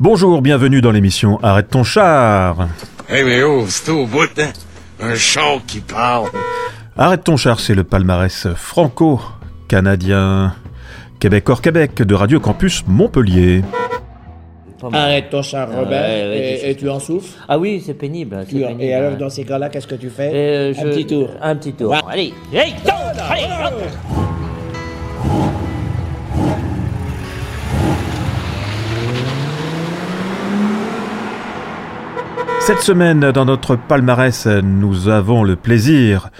Bonjour, bienvenue dans l'émission Arrête ton char. Eh mais oh, c'est au bout, hein? Un char qui parle. Arrête ton char, c'est le palmarès franco-canadien Québec hors Québec de Radio Campus Montpellier. Arrête ton char, Ah, Robert, ouais, ouais, et, c'est- et tu en souffres? Ah oui, c'est pénible. c'est Tu- pénible, Et alors, dans ces cas-là, qu'est-ce que tu fais? Euh, Un je- petit tour. Un petit tour. Ouais. Allez, hey, go, allez, hop. Cette semaine, dans notre palmarès, nous avons le plaisir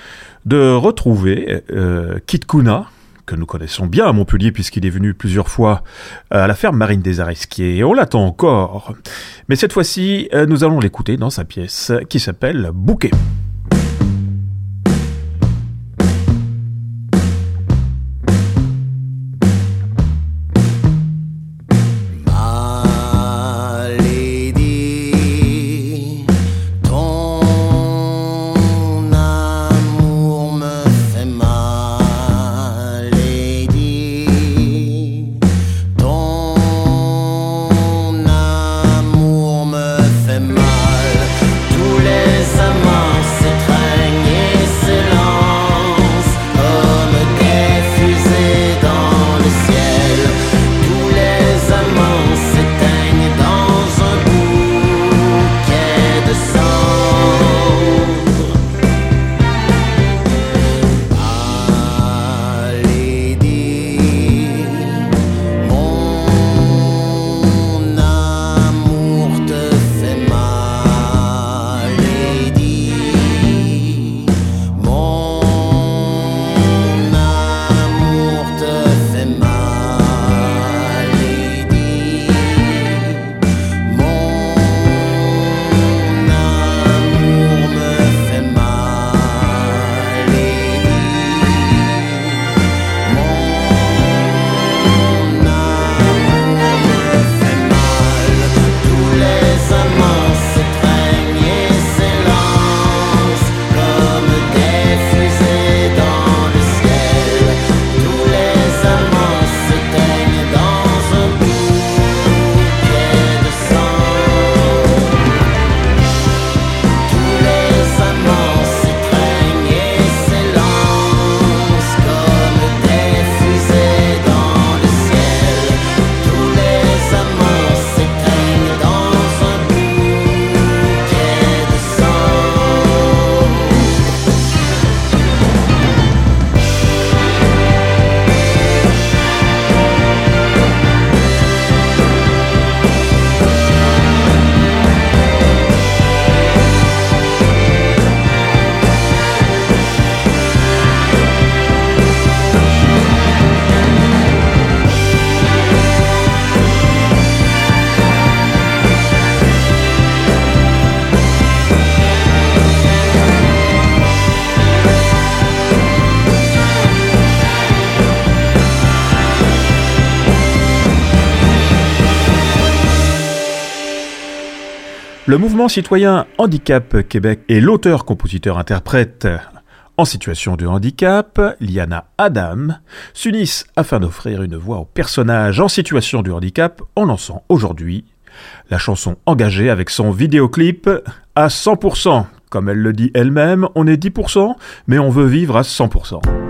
de retrouver euh, Kit Kuna, que nous connaissons bien à Montpellier puisqu'il est venu plusieurs fois à la ferme marine des Aresquiers on l'attend encore. Mais cette fois-ci, euh, nous allons l'écouter dans sa pièce qui s'appelle Bouquet. Le mouvement citoyen Handicap Québec et l'auteur-compositeur-interprète en situation de handicap, Liana Adam, s'unissent afin d'offrir une voix aux personnages en situation de handicap en lançant aujourd'hui la chanson engagée avec son vidéoclip à 100%. Comme elle le dit elle-même, on est 10%, mais on veut vivre à 100%.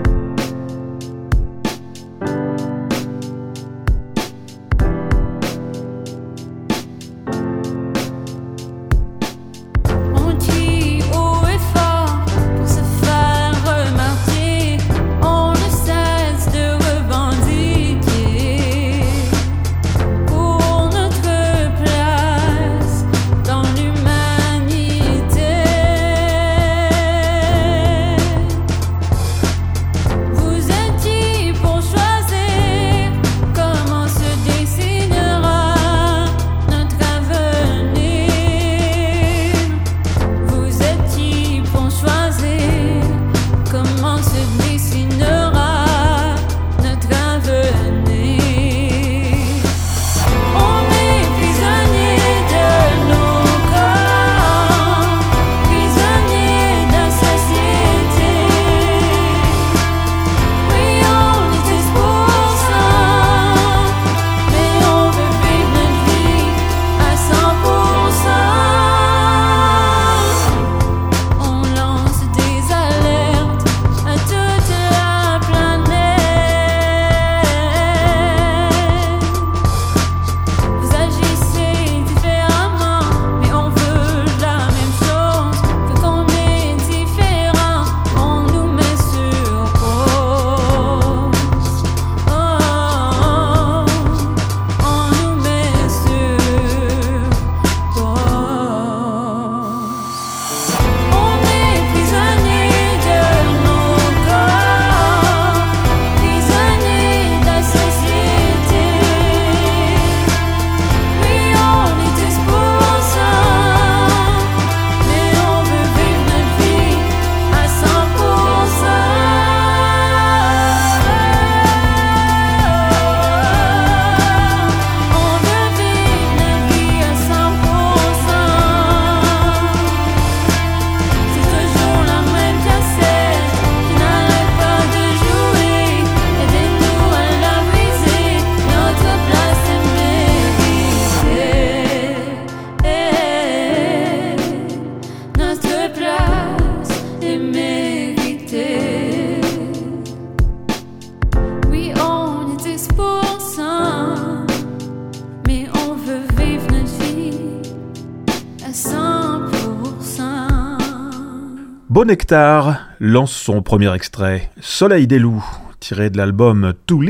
Beau Nectar lance son premier extrait, Soleil des loups, tiré de l'album Two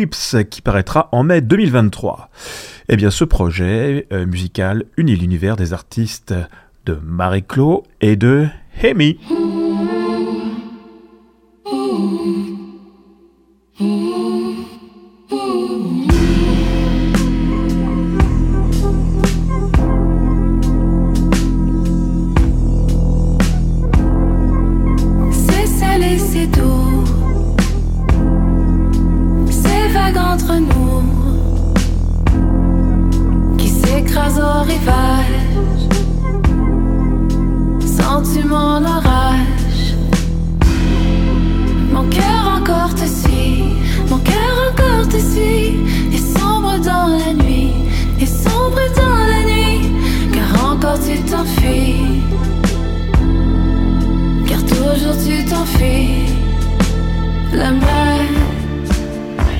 qui paraîtra en mai 2023. Eh bien, ce projet euh, musical unit l'univers des artistes de Marie-Claude et de Hemi. Qui s'écrase au rivage. Sentiment d'orage. Mon cœur encore te suit. Mon cœur encore te suit. Et sombre dans la nuit. Et sombre dans la nuit. Car encore tu t'enfuis. Car toujours tu t'enfuis La mer,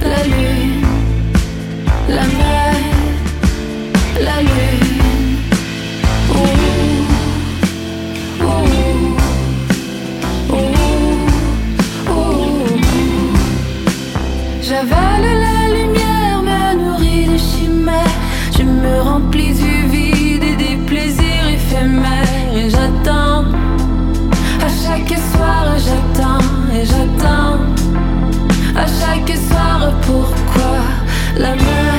la lune La mer, la lune Ouh, ouh, ouh, ouh. J'avale la lumière, me nourris de chimères. Je me remplis du vide et des plaisirs éphémères. Et j'attends à chaque soir j'attends et j'attends À chaque soir pourquoi La mer,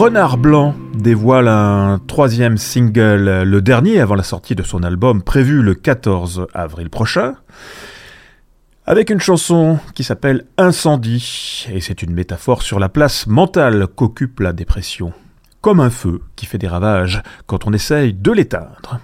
Renard Blanc dévoile un troisième single, le dernier avant la sortie de son album prévu le 14 avril prochain, avec une chanson qui s'appelle Incendie, et c'est une métaphore sur la place mentale qu'occupe la dépression, comme un feu qui fait des ravages quand on essaye de l'éteindre.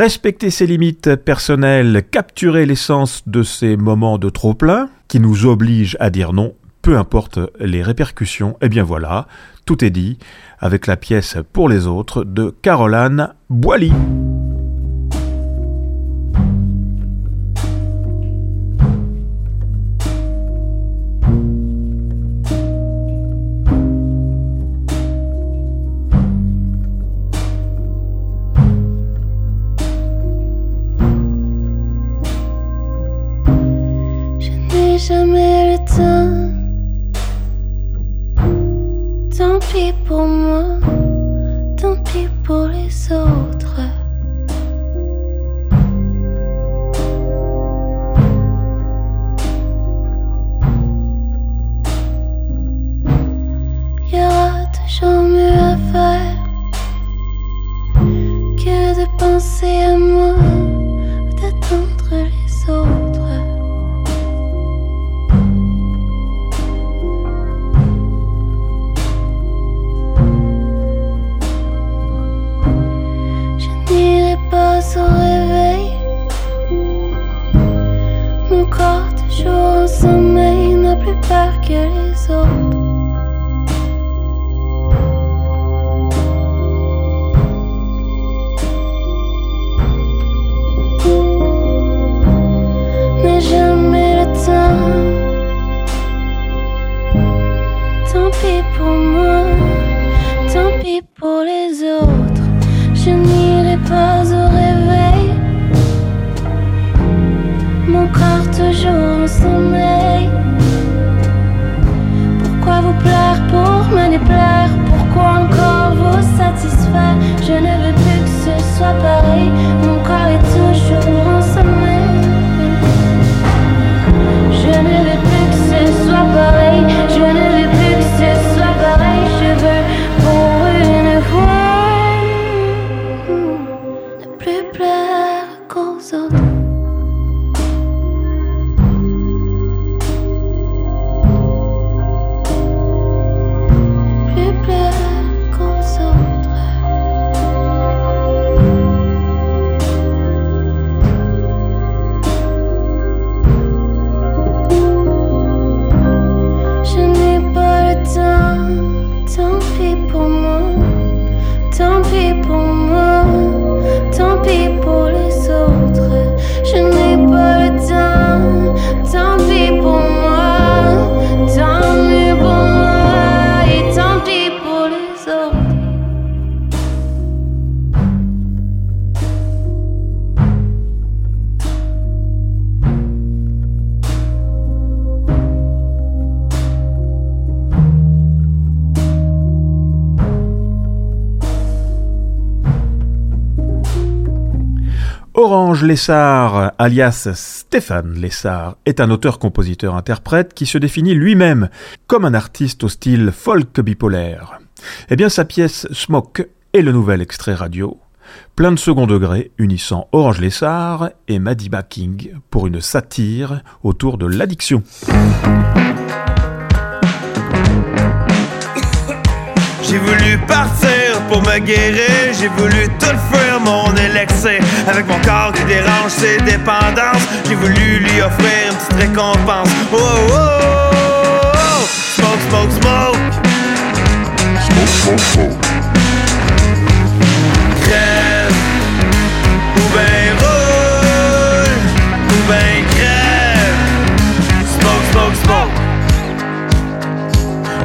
Respecter ses limites personnelles, capturer l'essence de ces moments de trop-plein, qui nous obligent à dire non, peu importe les répercussions, eh bien voilà, tout est dit, avec la pièce Pour les autres de Caroline Boily. Tant pis pour moi, tant pis pour les autres. Tant pis pour moi, tant pis pour les autres. Je n'irai pas au réveil. Mon corps toujours en sommeil. Pourquoi vous plaire pour me déplaire? Pourquoi encore vous satisfaire? Je ne veux plus que ce soit pareil. Orange Lessard, alias Stéphane Lessard, est un auteur-compositeur-interprète qui se définit lui-même comme un artiste au style folk bipolaire. Eh bien, sa pièce Smoke est le nouvel extrait radio, plein de second degré, unissant Orange Lessard et Madiba King pour une satire autour de l'addiction. J'ai voulu partir pour me guérir, j'ai voulu tout faire mon élixir Avec mon corps qui dérange ses dépendances, j'ai voulu lui offrir une petite récompense. Oh oh oh, oh. Smoke, smoke, smoke. Crève,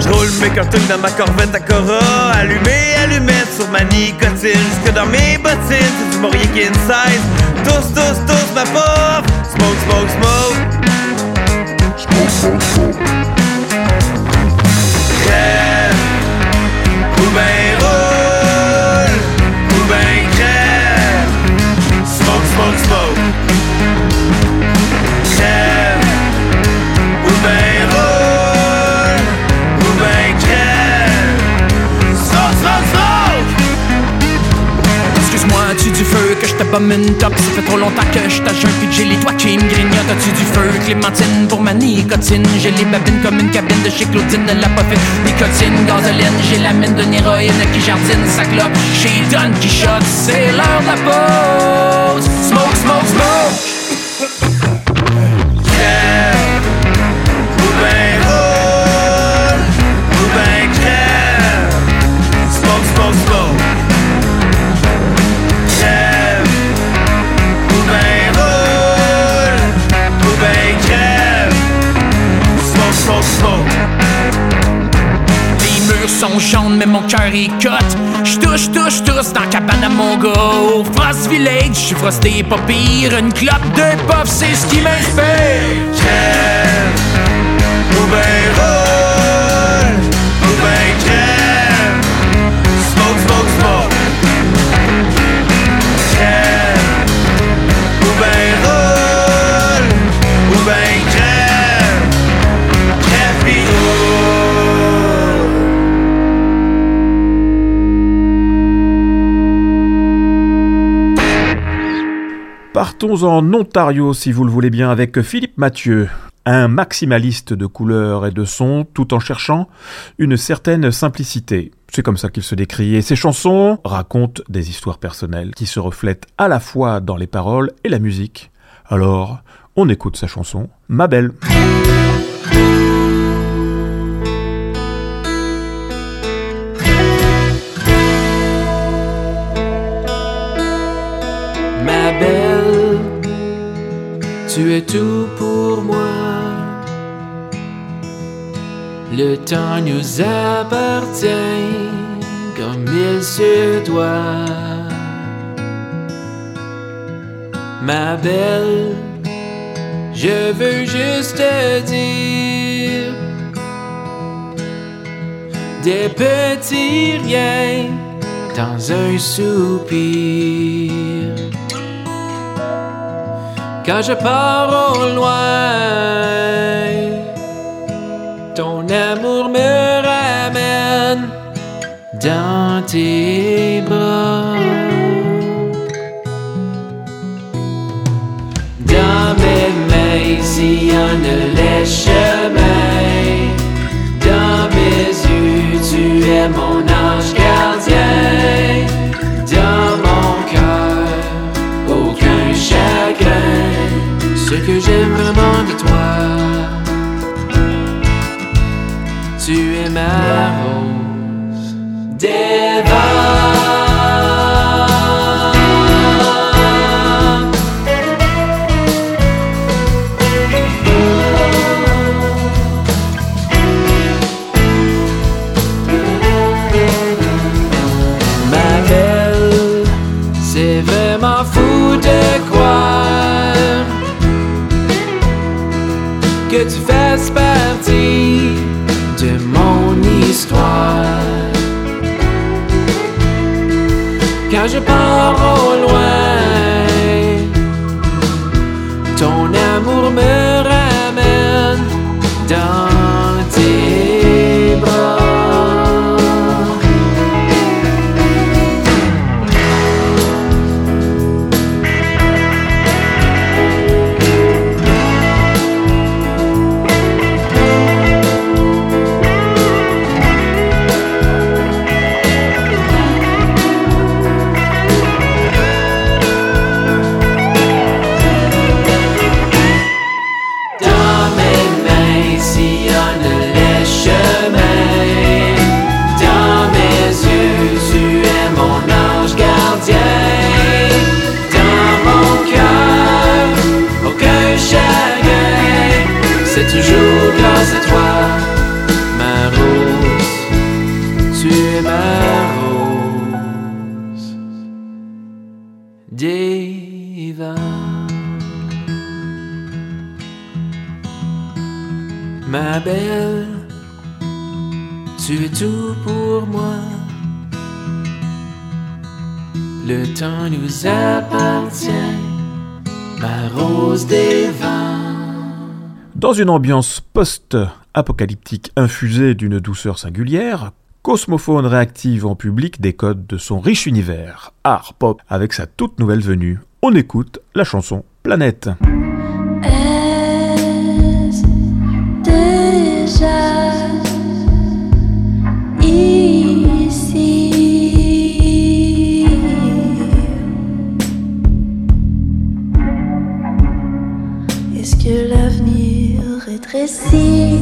Je roule mes cartons dans ma corvette à Cora Allumé, allumette sur ma nicotine. Jusque dans mes bottines, c'est du Maurier qui inside Tous, tous, tous, ma pauvre. Smoke, smoke, smoke. Crève comme une top. Ça fait trop longtemps que je tâche un j'ai les doigts qui me grignotent au-dessus du feu. Clémentine pour ma nicotine? J'ai les babines comme une cabine de chez Claudine. La fait nicotine, gazoline. J'ai la mine d'une héroïne qui jardine sa clope. Chez Don Quichotte, c'est l'heure de la pause. Smoke, smoke, smoke. Murs sont jaunes, mais mon cœur est cote. J'touche, touche, tous dans la cabane à mon. Au Frost Village, j'suis frosté, pas pire. Une clope, deux puffs, c'est ce qui m'inspire. crève Partons en Ontario, si vous le voulez bien, avec Philippe Mathieu, un maximaliste de couleurs et de sons, tout en cherchant une certaine simplicité. C'est comme ça qu'il se décrit, et ses chansons racontent des histoires personnelles qui se reflètent à la fois dans les paroles et la musique. Alors, on écoute sa chanson, Ma belle. Tu es tout pour moi. Le temps nous appartient comme il se doit. Ma belle, je veux juste te dire des petits riens dans un soupir. Quand je pars au loin, ton amour me ramène dans tes bras. Dans mes mains sillonnent les je pars temps nous appartient, ma rose des vents. Dans une ambiance post-apocalyptique infusée d'une douceur singulière, Cosmophone réactive en public des codes de son riche univers, art pop, avec sa toute nouvelle venue. On écoute la chanson Planète. Est déjà rétrécit.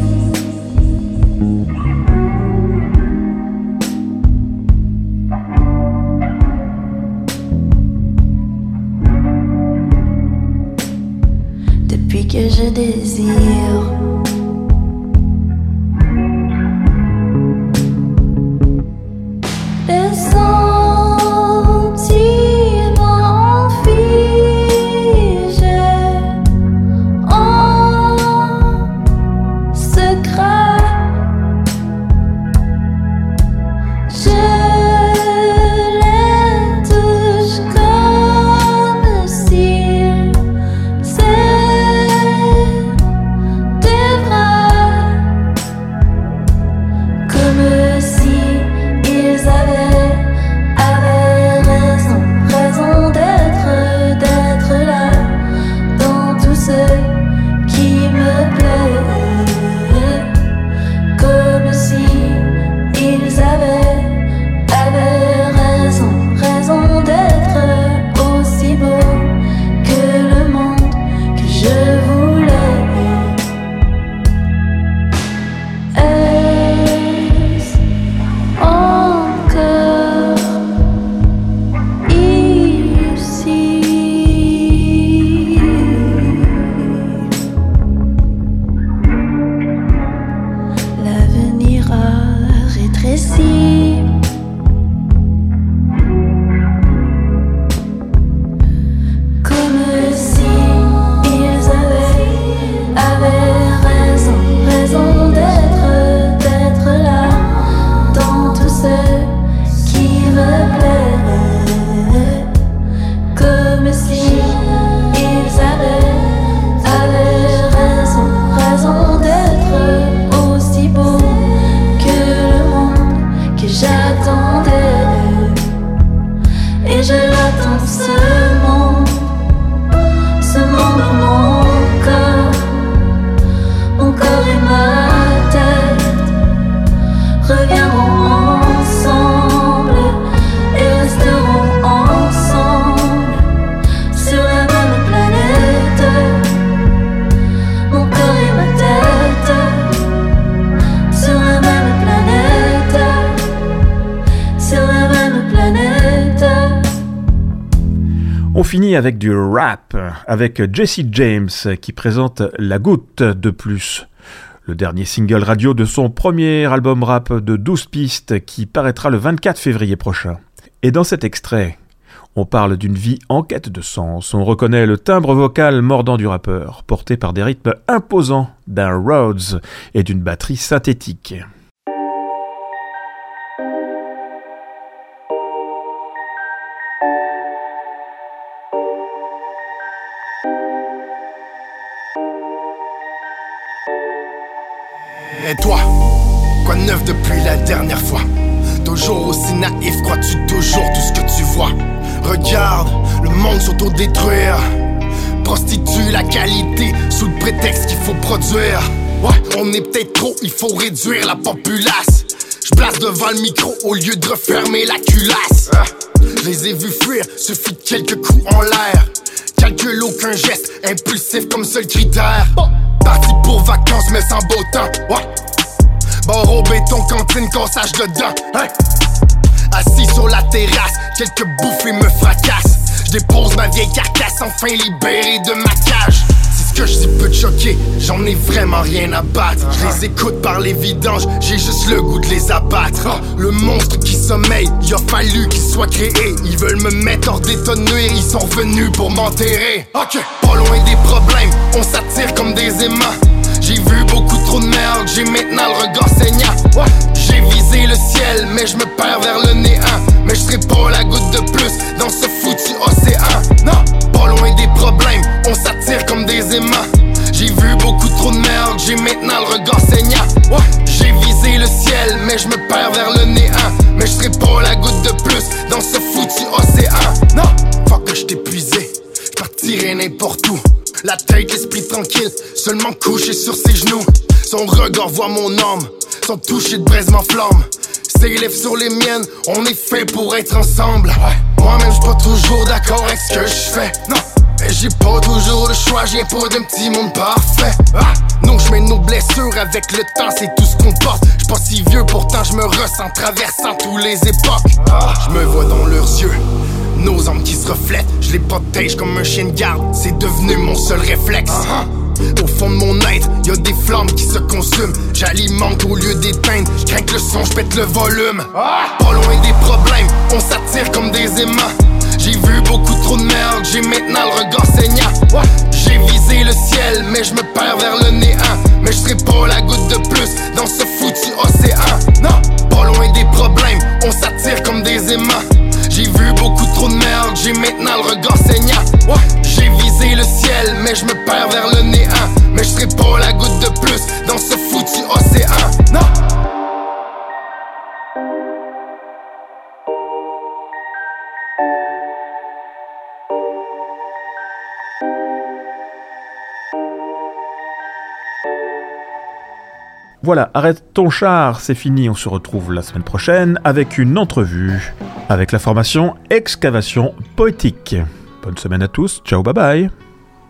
Depuis que je désire. Avec du rap, avec Jesse James qui présente La Goutte de Plus, le dernier single radio de son premier album rap de 12 pistes qui paraîtra le 24 février prochain. Et dans cet extrait, on parle d'une vie en quête de sens, on reconnaît le timbre vocal mordant du rappeur, porté par des rythmes imposants d'un Rhodes et d'une batterie synthétique. Toujours aussi naïf, crois-tu toujours tout ce que tu vois? Regarde, le monde s'autodétruire. Prostitue la qualité sous le prétexte qu'il faut produire. Ouais, on est peut-être trop, il faut réduire la populace. Je place devant le micro au lieu de refermer la culasse. Je les ai vus fuir, suffit de quelques coups en l'air. Calcule aucun geste, impulsif comme seul critère. Parti pour vacances mais sans beau temps. Ouais Bord au béton, cantine, cassage dedans hein? Assis sur la terrasse, quelques bouffées me fracassent. Je dépose ma vieille carcasse, enfin libéré de ma cage. Que je dis peut te choquer, j'en ai vraiment rien à battre. Je les écoute par les vidanges, j'ai juste le goût de les abattre. Le monstre qui sommeille, il a fallu qu'il soit créé. Ils veulent me mettre hors de nuire, ils sont venus pour m'enterrer. Ok, pas loin des problèmes, on s'attire comme des aimants j'ai vu beaucoup trop de merde, j'ai maintenant le regard saignant. Ouais. J'ai visé le ciel, mais je me perds vers le néant. Mais je serai pas la goutte de plus dans ce foutu océan. Non, pas loin des problèmes, on s'attire comme des aimants. J'ai vu beaucoup trop de merde, j'ai maintenant le regard saignant. Ouais. J'ai visé le ciel, mais je me perds vers le néant. Mais je serai pas la goutte de plus dans ce foutu océan. Non, fuck que je t'ai épuisé, je partirai n'importe où. La tête, l'esprit tranquille, seulement couché sur ses genoux. Son regard voit mon âme, son toucher de braise m'enflamme. Ses lèvres sur les miennes, on est fait pour être ensemble. Moi-même, j'suis pas toujours d'accord avec ce que je fais. Non, mais j'ai pas toujours le choix, j'ai pas d'un petit monde parfait. Ah, Nos chemins, nos blessures, avec le temps, c'est tout ce qu'on porte. J'suis pas si vieux, pourtant je me ressens traversant tous les époques. Je me vois dans leurs yeux. Nos âmes qui se reflètent, je les protège comme un chien de garde, c'est devenu mon seul réflexe. Au fond de mon être, y a des flammes qui se consument. J'alimente au lieu d'éteindre, je le son, je pète le volume. Pas loin des problèmes, on s'attire comme des aimants. J'ai vu beaucoup trop de merde, j'ai maintenant le regard saignant. J'ai visé le ciel, mais je me perds vers le néant. Mais je serai pas la goutte de plus dans ce foutu océan. Non, je me perds vers le néant. Mais je serai pas la goutte de plus dans ce foutu océan. Non. Voilà, arrête ton char, c'est fini, on se retrouve la semaine prochaine avec une entrevue avec la formation Excavation Poétique. Bonne semaine à tous, ciao bye bye